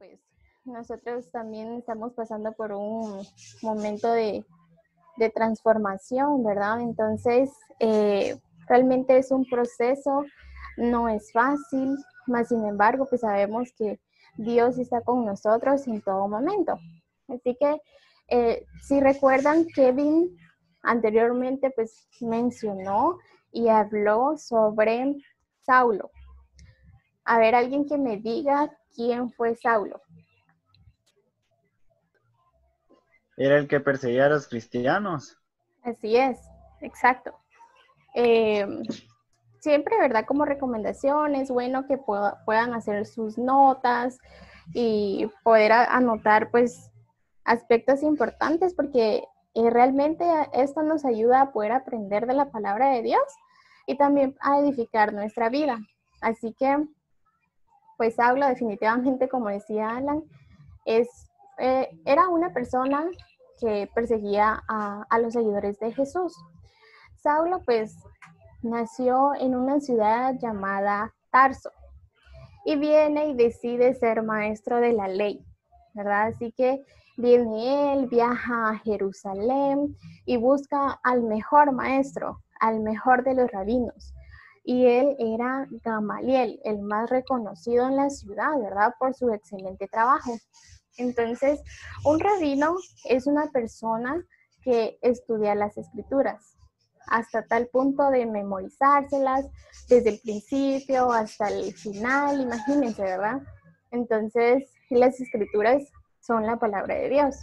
pues nosotros también estamos pasando por un momento de, transformación, ¿verdad? Entonces, eh, realmente es un proceso, no es fácil, más sin embargo, pues sabemos que Dios está con nosotros en todo momento. Así que, eh, si recuerdan, Kevin anteriormente pues mencionó y habló sobre Saulo. A ver, alguien que me diga quién fue Saulo. Era el que perseguía a los cristianos. Así es, exacto. Eh, siempre, ¿verdad? Como recomendación, es bueno que puedan hacer sus notas y poder anotar, pues, aspectos importantes porque eh, realmente esto nos ayuda a poder aprender de la palabra de Dios y también a edificar nuestra vida. Así que, pues hablo definitivamente, como decía Alan, es, eh, era una persona que perseguía a, los seguidores de Jesús. Saulo pues nació en una ciudad llamada Tarso y viene y decide ser maestro de la ley, ¿verdad? Así que viene él, viaja a Jerusalén y busca al mejor maestro, al mejor de los rabinos. Y él era Gamaliel, el más reconocido en la ciudad, ¿verdad? Por su excelente trabajo. Entonces, un rabino es una persona que estudia las escrituras hasta tal punto de memorizárselas desde el principio hasta el final, imagínense, ¿verdad? Entonces, las escrituras son la palabra de Dios.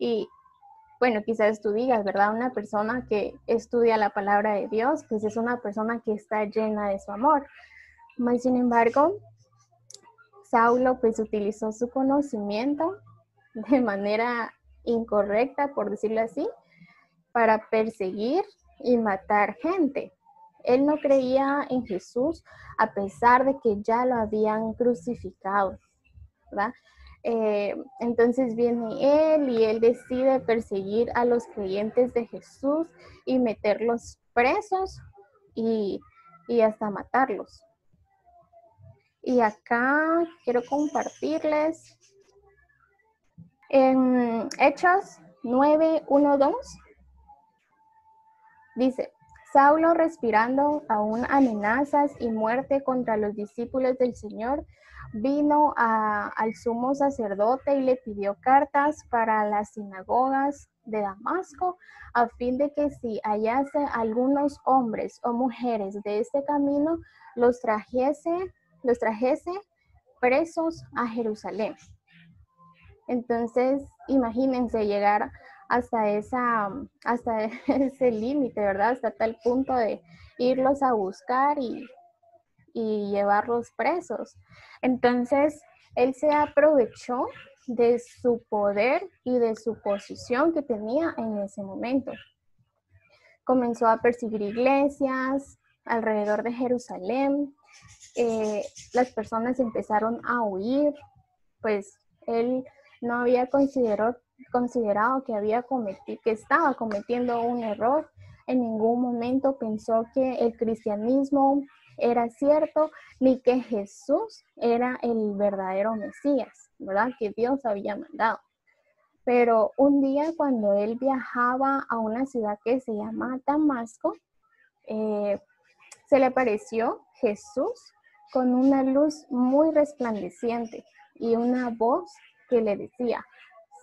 Y bueno, quizás tú digas, ¿verdad? Una persona que estudia la palabra de Dios, pues es una persona que está llena de su amor. sin embargo, Saulo pues utilizó su conocimiento de manera incorrecta, por decirlo así, para perseguir y matar gente. Él no creía en Jesús a pesar de que ya lo habían crucificado, ¿verdad? Eh, entonces viene él y él decide perseguir a los creyentes de Jesús y meterlos presos y, y hasta matarlos. Y acá quiero compartirles en Hechos 9, 1, 2. Dice, Saulo respirando aún amenazas y muerte contra los discípulos del Señor, vino al sumo sacerdote y le pidió cartas para las sinagogas de Damasco, a fin de que si hallase algunos hombres o mujeres de este camino, los trajese los trajese presos a Jerusalén. Entonces, imagínense llegar hasta, esa, hasta ese límite, ¿verdad? Hasta tal punto de irlos a buscar y, y llevarlos presos. Entonces, él se aprovechó de su poder y de su posición que tenía en ese momento. Comenzó a perseguir iglesias alrededor de Jerusalén, eh, las personas empezaron a huir, pues él no había considerado, considerado que, había cometido, que estaba cometiendo un error. En ningún momento pensó que el cristianismo era cierto, ni que Jesús era el verdadero Mesías, ¿verdad? Que Dios había mandado. Pero un día cuando él viajaba a una ciudad que se llama Damasco, eh, se le apareció Jesús con una luz muy resplandeciente y una voz que le decía,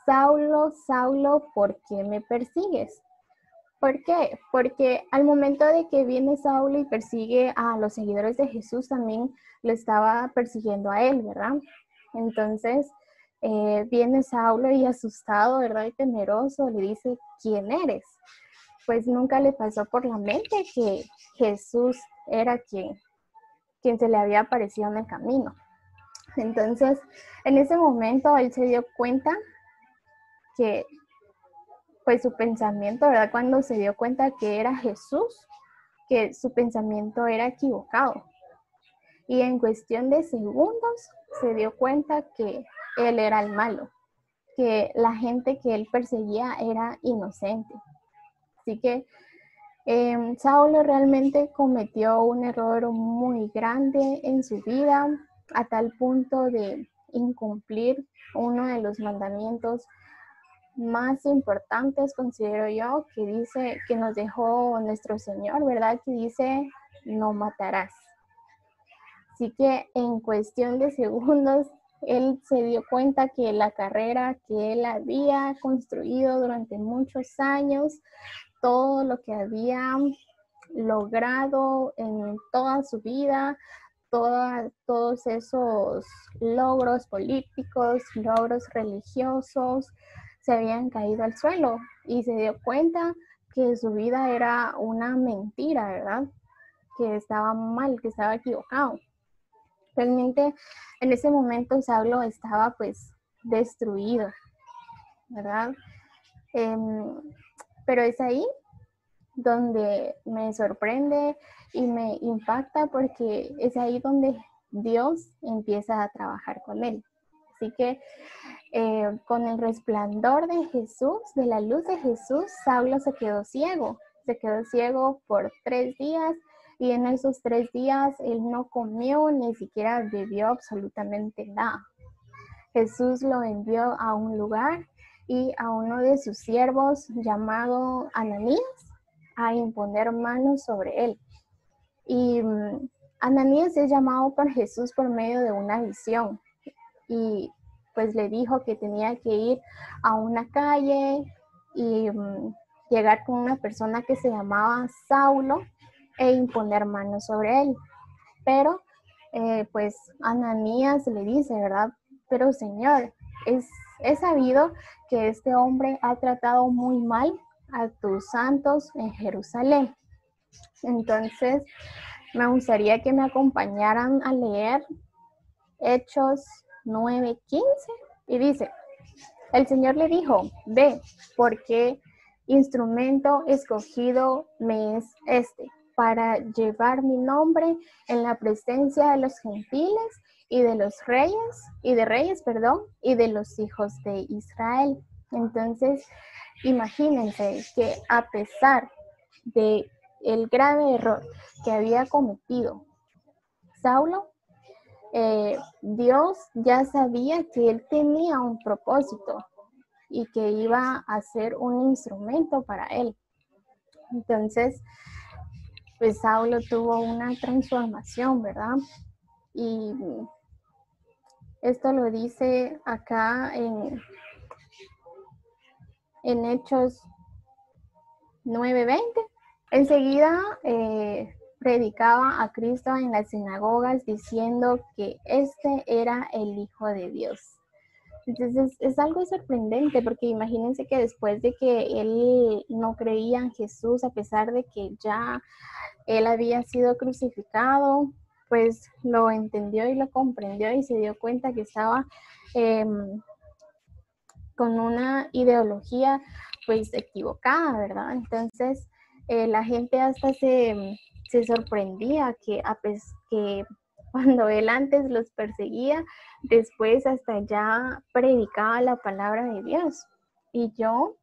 Saulo, Saulo, ¿por qué me persigues? ¿Por qué? Porque al momento de que viene Saulo y persigue a los seguidores de Jesús, también lo estaba persiguiendo a él, ¿verdad? Entonces, eh, viene Saulo y asustado, ¿verdad? Y temeroso, le dice, ¿quién eres? Pues nunca le pasó por la mente que Jesús era quien quien se le había aparecido en el camino. Entonces, en ese momento él se dio cuenta que, pues su pensamiento, ¿verdad? Cuando se dio cuenta que era Jesús, que su pensamiento era equivocado. Y en cuestión de segundos se dio cuenta que él era el malo, que la gente que él perseguía era inocente. Así que eh, Saulo realmente cometió un error muy grande en su vida, a tal punto de incumplir uno de los mandamientos más importantes, considero yo, que dice, que nos dejó nuestro Señor, ¿verdad? Que dice, no matarás. Así que en cuestión de segundos, él se dio cuenta que la carrera que él había construido durante muchos años, todo lo que había logrado en toda su vida, todos esos logros políticos, logros religiosos, se habían caído al suelo y se dio cuenta que su vida era una mentira, ¿verdad? Que estaba mal, que estaba equivocado. Realmente en ese momento Saulo estaba pues destruido, ¿verdad? Em, pero es ahí donde me sorprende y me impacta porque es ahí donde Dios empieza a trabajar con él. Así que eh, con el resplandor de Jesús, de la luz de Jesús, Saulo se quedó ciego. Se quedó ciego por tres días y en esos tres días él no comió ni siquiera bebió absolutamente nada. Jesús lo envió a un lugar y a uno de sus siervos llamado Ananías a imponer manos sobre él. Y mm, Ananías es llamado por Jesús por medio de una visión y pues le dijo que tenía que ir a una calle y mm, llegar con una persona que se llamaba Saulo e imponer manos sobre él. Pero eh, pues Ananías le dice, ¿verdad? Pero Señor, es, es sabido que este hombre ha tratado muy mal a tus santos en Jerusalén. Entonces, me gustaría que me acompañaran a leer Hechos 9:15 y dice, el Señor le dijo, ve, porque instrumento escogido me es este para llevar mi nombre en la presencia de los gentiles y de los reyes, y de reyes, perdón, y de los hijos de Israel. Entonces, imagínense que a pesar de el grave error que había cometido Saulo, eh, Dios ya sabía que él tenía un propósito y que iba a ser un instrumento para él. Entonces, pues Saulo tuvo una transformación, ¿verdad? Y esto lo dice acá en, en Hechos 9:20. Enseguida eh, predicaba a Cristo en las sinagogas diciendo que este era el Hijo de Dios. Entonces es algo sorprendente porque imagínense que después de que él no creía en Jesús, a pesar de que ya él había sido crucificado, pues lo entendió y lo comprendió y se dio cuenta que estaba em, con una ideología pues equivocada, ¿verdad? Entonces eh, la gente hasta se, se sorprendía que, a que cuando él antes los perseguía, después hasta ya predicaba la palabra de Dios. Y yo,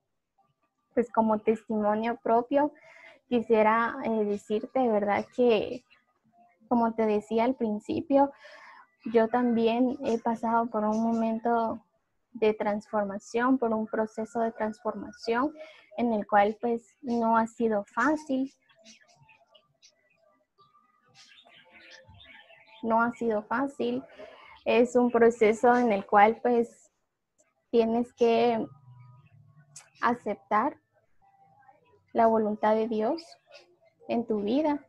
pues como testimonio propio, quisiera eh, decirte, ¿verdad? Que, como te decía al principio, yo también he pasado por un momento de transformación, por un proceso de transformación en el cual pues no ha sido fácil. No ha sido fácil. Es un proceso en el cual pues tienes que aceptar la voluntad de Dios en tu vida.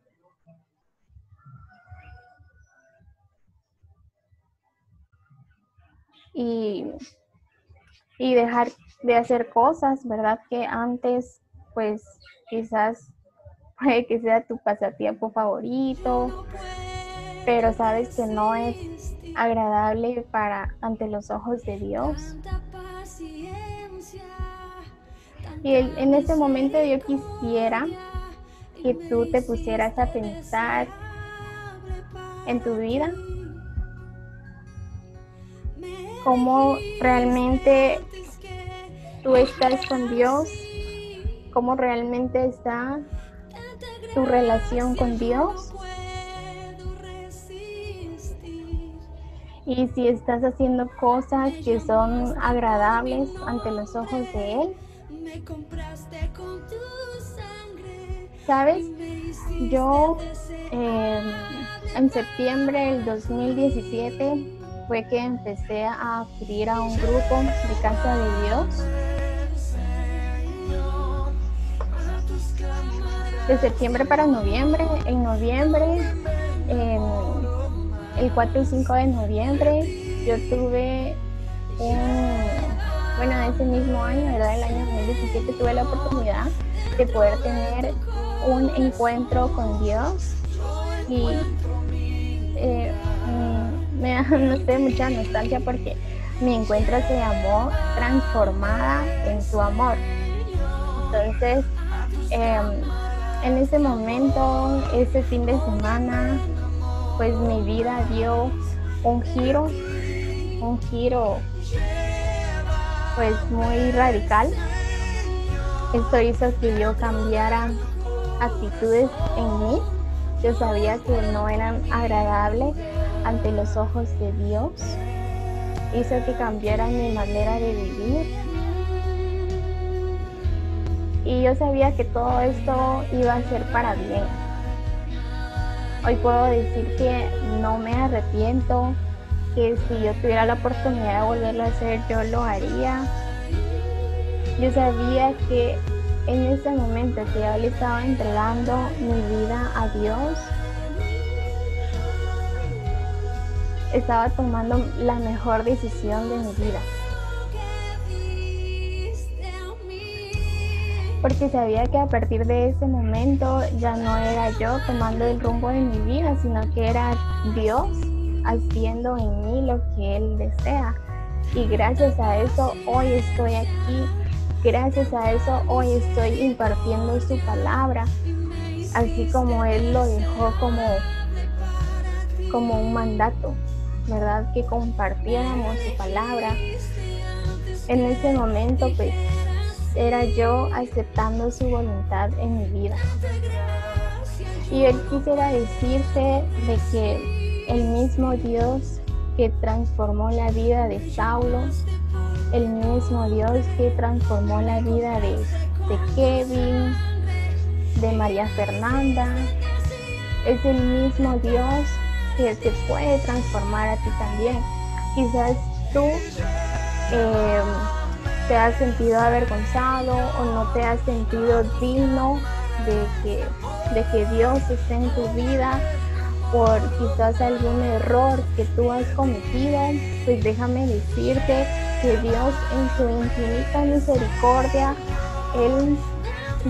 Y, y dejar de hacer cosas, ¿verdad? Que antes, pues quizás puede que sea tu pasatiempo favorito, pero sabes que no es agradable para ante los ojos de Dios. Y en este momento yo quisiera que tú te pusieras a pensar en tu vida, cómo realmente tú estás con Dios, cómo realmente está tu relación con Dios. Y si estás haciendo cosas que son agradables ante los ojos de Él, ¿sabes? Yo em, en septiembre del 2017 fue que empecé a acudir a un grupo de Casa de Dios. De septiembre para noviembre, en noviembre, el 4 y 5 de noviembre, yo tuve un, bueno, ese mismo año, ¿verdad? El año 2017 tuve la oportunidad de poder tener un encuentro con Dios y eh, me da, mucha nostalgia porque mi encuentro se llamó Transformada en su amor. Entonces, em, en ese momento, ese fin de semana, pues mi vida dio un giro, un giro pues muy radical. Esto hizo que yo cambiara actitudes en mí. Yo sabía que no eran agradables ante los ojos de Dios. Hizo que cambiara mi manera de vivir. Y yo sabía que todo esto iba a ser para bien. Hoy puedo decir que no me arrepiento, que si yo tuviera la oportunidad de volverlo a hacer, yo lo haría. Yo sabía que en ese momento que yo le estaba entregando mi vida a Dios, estaba tomando la mejor decisión de mi vida. Porque sabía que a partir de ese momento ya no era yo tomando el rumbo de mi vida, sino que era Dios haciendo en mí lo que Él desea. Y gracias a eso hoy estoy aquí. Gracias a eso hoy estoy impartiendo su palabra, así como Él lo dejó como, como un mandato. ¿verdad? Que compartiéramos su palabra. En ese momento, pues, era yo aceptando su voluntad en mi vida. Y él quisiera decirte de que el mismo Dios que transformó la vida de Saulo, el mismo Dios que transformó la vida de, Kevin, de María Fernanda, es el mismo Dios que te puede transformar a ti también. Quizás tú em, te has sentido avergonzado o no te has sentido digno de que, de que Dios esté en tu vida por quizás algún error que tú has cometido, pues déjame decirte que Dios en su infinita misericordia, Él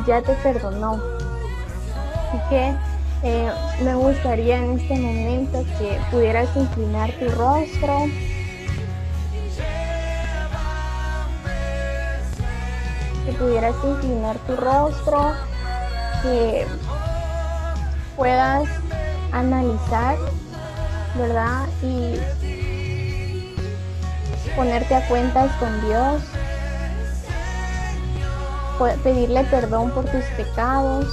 ya te perdonó. Así que eh, me gustaría en este momento que pudieras inclinar tu rostro. Pudieras inclinar tu rostro, que puedas analizar, ¿verdad? Y ponerte a cuentas con Dios, pedirle perdón por tus pecados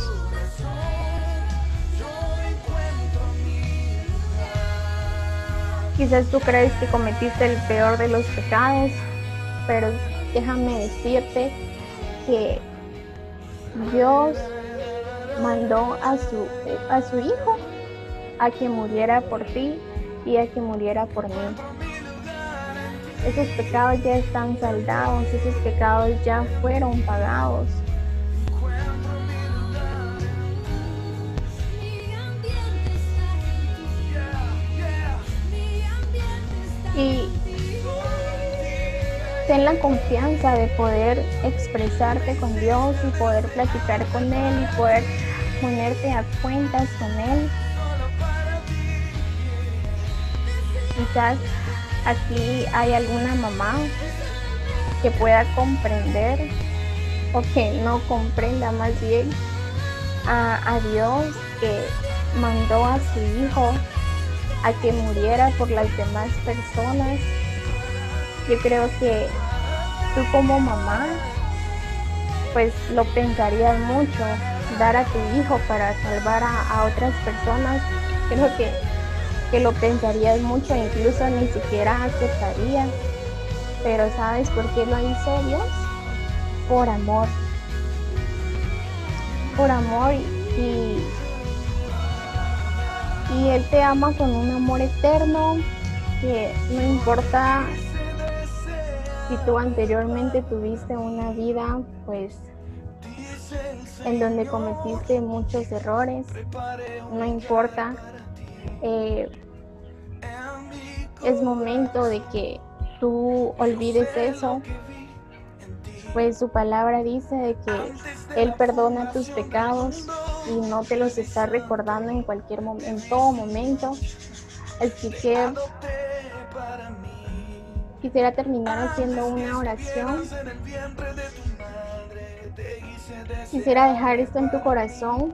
Quizás tú crees que cometiste el peor de los pecados, pero déjame decirte que Dios mandó a su, a su Hijo a que muriera por ti y a que muriera por mí. Esos pecados ya están saldados, esos pecados ya fueron pagados. Ten la confianza de poder expresarte con Dios y poder platicar con Él y poder ponerte a cuentas con Él. Quizás aquí hay alguna mamá que pueda comprender o que no comprenda más bien a, a Dios que mandó a su hijo a que muriera por las demás personas. Yo creo que tú como mamá, pues lo pensarías mucho, dar a tu hijo para salvar a, otras personas. Creo que que lo pensarías mucho, incluso ni siquiera aceptarías. Pero ¿sabes por qué lo hizo Dios? Por amor. Por amor y, y Él te ama con un amor eterno que no importa si tú anteriormente tuviste una vida pues en donde cometiste muchos errores, no importa. Eh, es momento de que tú olvides eso, pues su palabra dice de que Él perdona tus pecados y no te los está recordando en cualquier momento, en todo momento. Así que quisiera terminar haciendo una oración Quisiera dejar esto en tu corazón,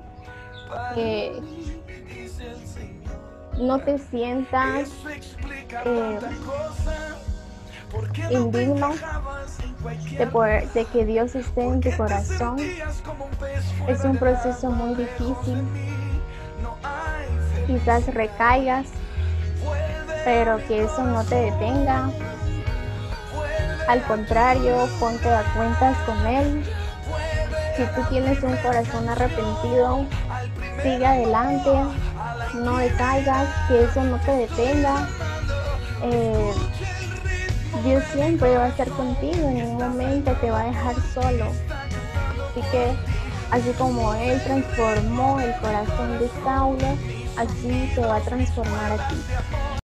que no te sientas eh, indigno de, de que Dios esté en tu corazón. Es un proceso muy difícil. Quizás recaigas, pero que eso no te detenga. Al contrario, ponte a cuentas con Él si tú tienes un corazón arrepentido, sigue adelante, no decaigas, que eso no te detenga. Eh, Dios siempre va a estar contigo, en ningún momento te va a dejar solo. Así que, así como Él transformó el corazón de Saulo, así te va a transformar a ti.